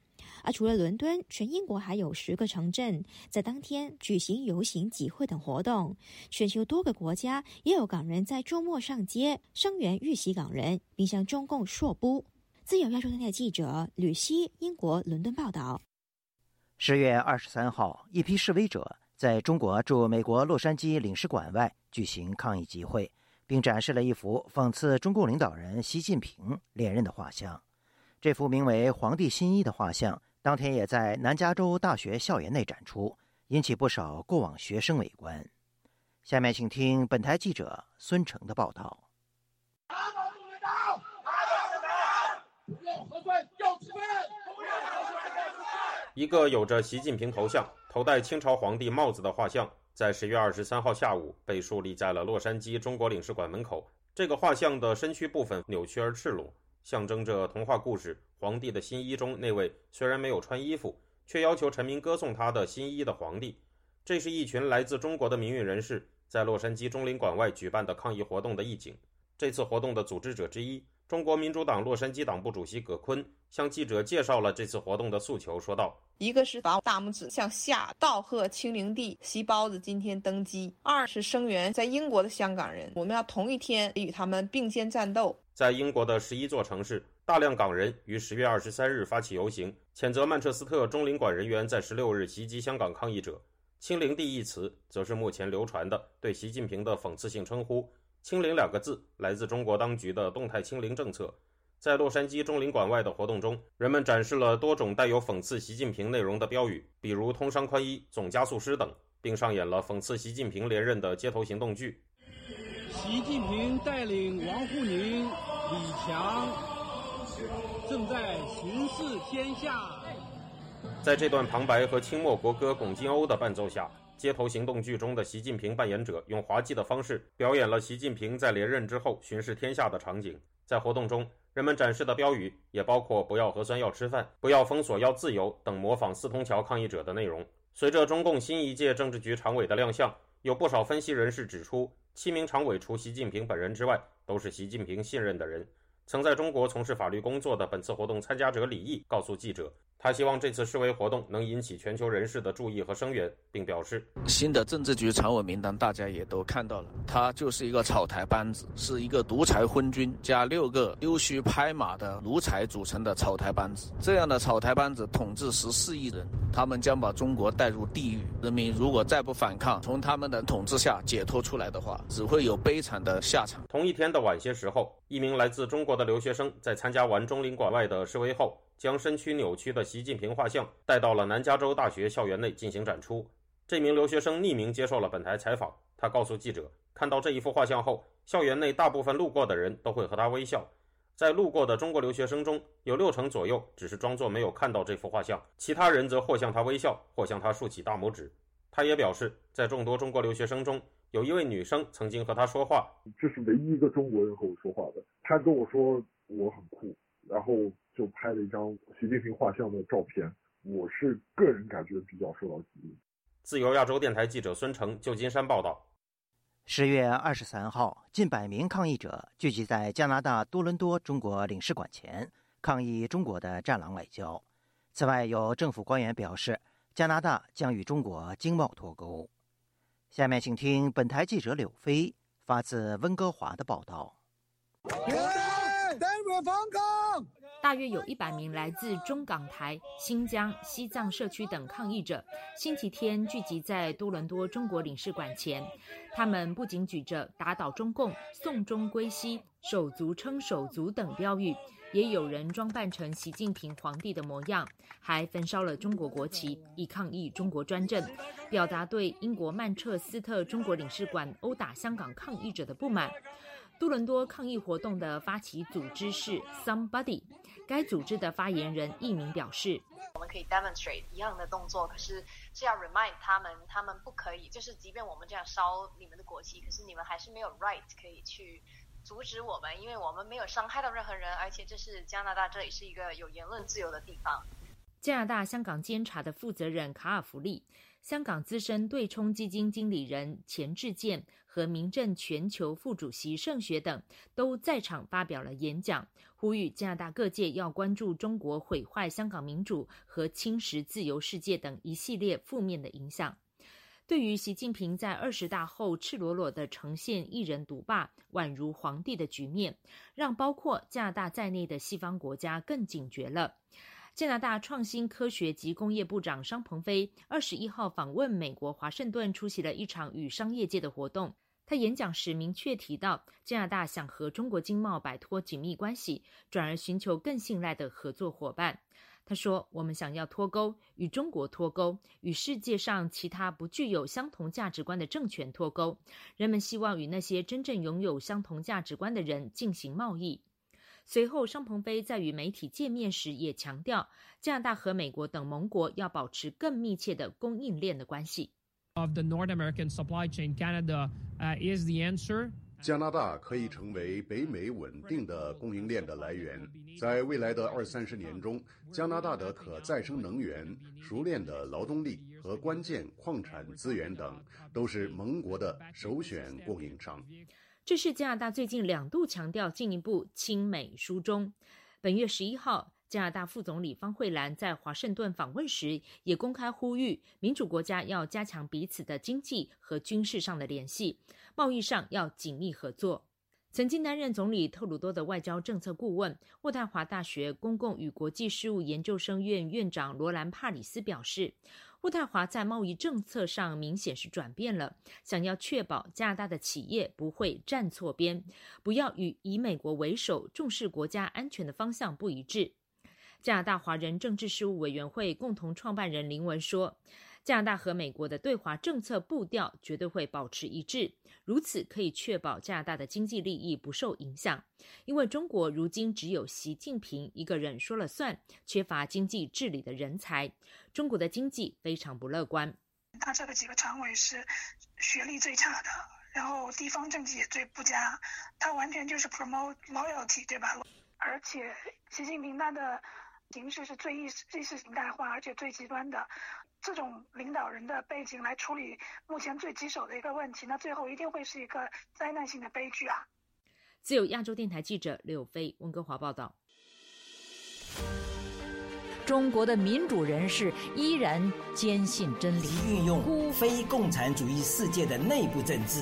而除了伦敦，全英国还有十个城镇在当天举行游行、集会等活动。全球多个国家也有港人在周末上街声援遇袭港人，并向中共说不。自由亚洲电台记者吕希，英国伦敦报道。十月二十三号，一批示威者。在中国驻美国洛杉矶领事馆外举行抗议集会，并展示了一幅讽刺中共领导人习近平连任的画像。这幅名为“皇帝新衣”的画像，当天也在南加州大学校园内展出，引起不少过往学生围观。下面请听本台记者孙成的报道。一个有着习近平头像、头戴清朝皇帝帽子的画像，在十月二十三号下午被树立在了洛杉矶中国领事馆门口。这个画像的身躯部分扭曲而赤裸，象征着童话故事《皇帝的新衣》中那位虽然没有穿衣服，却要求臣民歌颂他的新衣的皇帝。这是一群来自中国的民运人士在洛杉矶中领馆外举办的抗议活动的意景。这次活动的组织者之一。中国民主党洛杉矶党部主席葛坤向记者介绍了这次活动的诉求，说道：“一个是把大拇指向下，道贺清零帝席包子今天登基；二是声援在英国的香港人，我们要同一天与他们并肩战斗。”在英国的十一座城市，大量港人于十月二十三日发起游行，谴责曼彻斯特中领馆人员在十六日袭击香港抗议者。清零帝一词，则是目前流传的对习近平的讽刺性称呼。清零两个字来自中国当局的动态清零政策。在洛杉矶中领馆外的活动中，人们展示了多种带有讽刺习近平内容的标语，比如“通商宽衣”“总加速师”等，并上演了讽刺习近平连任的街头行动剧。习近平带领王沪宁、李强正在巡视天下。在这段旁白和清末国歌《巩金瓯》的伴奏下。街头行动剧中的习近平扮演者用滑稽的方式表演了习近平在连任之后巡视天下的场景。在活动中，人们展示的标语也包括“不要核酸，要吃饭；不要封锁，要自由”等模仿四通桥抗议者的内容。随着中共新一届政治局常委的亮相，有不少分析人士指出，七名常委除习近平本人之外，都是习近平信任的人。曾在中国从事法律工作的本次活动参加者李毅告诉记者。他希望这次示威活动能引起全球人士的注意和声援，并表示，新的政治局常委名单大家也都看到了，他就是一个草台班子，是一个独裁昏君加六个溜须拍马的奴才组成的草台班子。这样的草台班子统治十四亿人，他们将把中国带入地狱。人民如果再不反抗，从他们的统治下解脱出来的话，只会有悲惨的下场。同一天的晚些时候，一名来自中国的留学生在参加完中领馆外的示威后。将身躯扭曲的习近平画像带到了南加州大学校园内进行展出。这名留学生匿名接受了本台采访，他告诉记者，看到这一幅画像后，校园内大部分路过的人都会和他微笑。在路过的中国留学生中，有六成左右只是装作没有看到这幅画像，其他人则或向他微笑，或向他竖起大拇指。他也表示，在众多中国留学生中，有一位女生曾经和他说话，这是唯一一个中国人和我说话的。他跟我说我很酷，然后。就拍了一张习近平画像的照片，我是个人感觉比较受到激励。自由亚洲电台记者孙成，旧金山报道。十月二十三号，近百名抗议者聚集在加拿大多伦多中国领事馆前，抗议中国的“战狼外交”。此外，有政府官员表示，加拿大将与中国经贸脱钩。下面，请听本台记者柳飞发自温哥华的报道。大约有一百名来自中港台、新疆、西藏社区等抗议者，星期天聚集在多伦多中国领事馆前。他们不仅举着“打倒中共、送中归西、手足称手足”等标语，也有人装扮成习近平皇帝的模样，还焚烧了中国国旗，以抗议中国专政，表达对英国曼彻斯特中国领事馆殴打香港抗议者的不满。多伦多抗议活动的发起组织是 Somebody，该组织的发言人一名表示：“我们可以 demonstrate 一样的动作，可是是要 remind 他们，他们不可以，就是即便我们这样烧你们的国旗，可是你们还是没有 right 可以去阻止我们，因为我们没有伤害到任何人，而且这是加拿大，这里是一个有言论自由的地方。”加拿大香港监察的负责人卡尔弗利。香港资深对冲基金经理人钱志健和民政全球副主席盛学等都在场发表了演讲，呼吁加拿大各界要关注中国毁坏香港民主和侵蚀自由世界等一系列负面的影响。对于习近平在二十大后赤裸裸的呈现一人独霸、宛如皇帝的局面，让包括加拿大在内的西方国家更警觉了。加拿大创新科学及工业部长商鹏飞二十一号访问美国华盛顿，出席了一场与商业界的活动。他演讲时明确提到，加拿大想和中国经贸摆脱紧密关系，转而寻求更信赖的合作伙伴。他说：“我们想要脱钩，与中国脱钩，与世界上其他不具有相同价值观的政权脱钩。人们希望与那些真正拥有相同价值观的人进行贸易。”随后，商鹏飞在与媒体见面时也强调，加拿大和美国等盟国要保持更密切的供应链的关系。Of the North American supply chain, Canada is the answer. 加拿大可以成为北美稳定的供应链的来源。在未来的二三十年中，加拿大的可再生能源、熟练的劳动力和关键矿产资源等，都是盟国的首选供应商。这是加拿大最近两度强调进一步亲美疏中。本月十一号，加拿大副总理方慧兰在华盛顿访问时，也公开呼吁民主国家要加强彼此的经济和军事上的联系，贸易上要紧密合作。曾经担任总理特鲁多的外交政策顾问、渥太华大学公共与国际事务研究生院院长罗兰·帕里斯表示。渥太华在贸易政策上明显是转变了，想要确保加拿大的企业不会站错边，不要与以美国为首、重视国家安全的方向不一致。加拿大华人政治事务委员会共同创办人林文说。加拿大和美国的对华政策步调绝对会保持一致，如此可以确保加拿大的经济利益不受影响。因为中国如今只有习近平一个人说了算，缺乏经济治理的人才，中国的经济非常不乐观。他这个几个常委是学历最差的，然后地方政绩也最不佳，他完全就是 promote loyalty，对吧？而且习近平他的形式是最意识意识形态化，而且最极端的。这种领导人的背景来处理目前最棘手的一个问题，那最后一定会是一个灾难性的悲剧啊！自由亚洲电台记者柳飞，温哥华报道。中国的民主人士依然坚信真理，运用非共产主义世界的内部政治。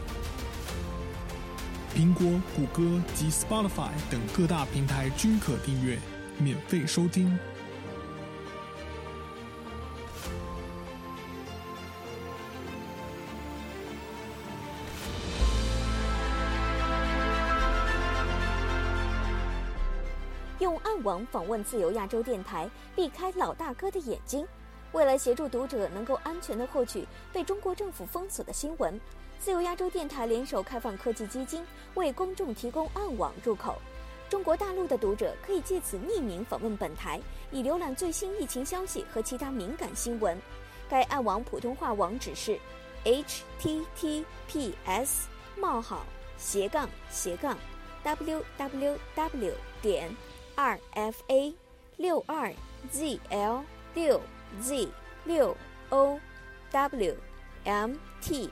苹果、谷歌及 Spotify 等各大平台均可订阅，免费收听。用暗网访问自由亚洲电台，避开老大哥的眼睛。为了协助读者能够安全的获取被中国政府封锁的新闻。自由亚洲电台联手开放科技基金，为公众提供暗网入口。中国大陆的读者可以借此匿名访问本台，以浏览最新疫情消息和其他敏感新闻。该暗网普通话网址是：https: 冒号斜杠斜杠 www 点 rfa 六二 zl 六 z 六 ow mt。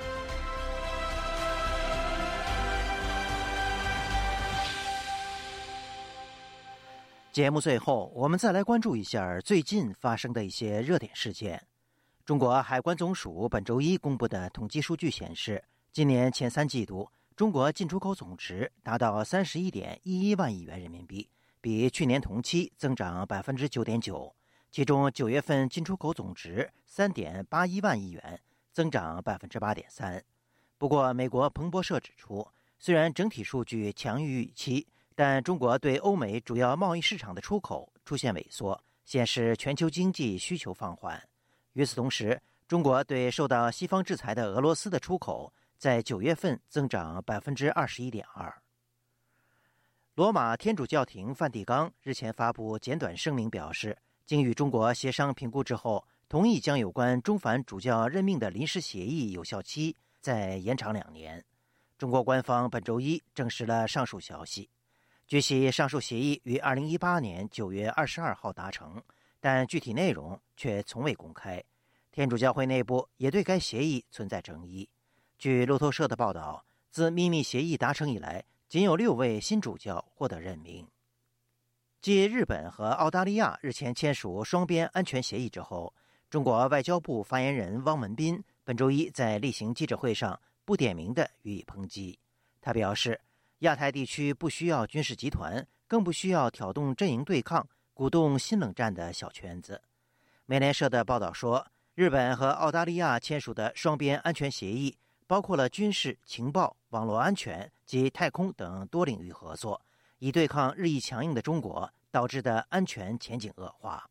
节目最后，我们再来关注一下最近发生的一些热点事件。中国海关总署本周一公布的统计数据显示，今年前三季度，中国进出口总值达到三十一点一一万亿元人民币，比去年同期增长百分之九点九。其中，九月份进出口总值三点八一万亿元，增长百分之八点三。不过，美国彭博社指出，虽然整体数据强于预期。但中国对欧美主要贸易市场的出口出现萎缩，显示全球经济需求放缓。与此同时，中国对受到西方制裁的俄罗斯的出口在九月份增长百分之二十一点二。罗马天主教廷梵蒂冈日前发布简短声明，表示经与中国协商评估之后，同意将有关中梵主教任命的临时协议有效期再延长两年。中国官方本周一证实了上述消息。据悉，上述协议于二零一八年九月二十二号达成，但具体内容却从未公开。天主教会内部也对该协议存在争议。据路透社的报道，自秘密协议达成以来，仅有六位新主教获得任命。继日本和澳大利亚日前签署双边安全协议之后，中国外交部发言人汪文斌本周一在例行记者会上不点名的予以抨击。他表示。亚太地区不需要军事集团，更不需要挑动阵营对抗、鼓动新冷战的小圈子。美联社的报道说，日本和澳大利亚签署的双边安全协议包括了军事、情报、网络安全及太空等多领域合作，以对抗日益强硬的中国导致的安全前景恶化。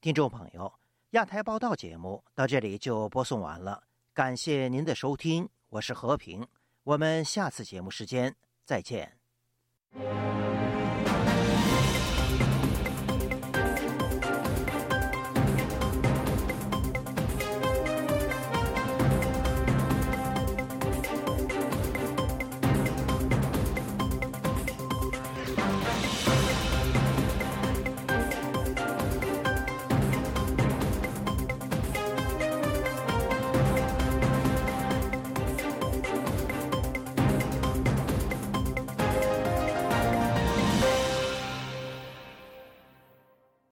听众朋友，亚太报道节目到这里就播送完了，感谢您的收听，我是和平。我们下次节目时间再见。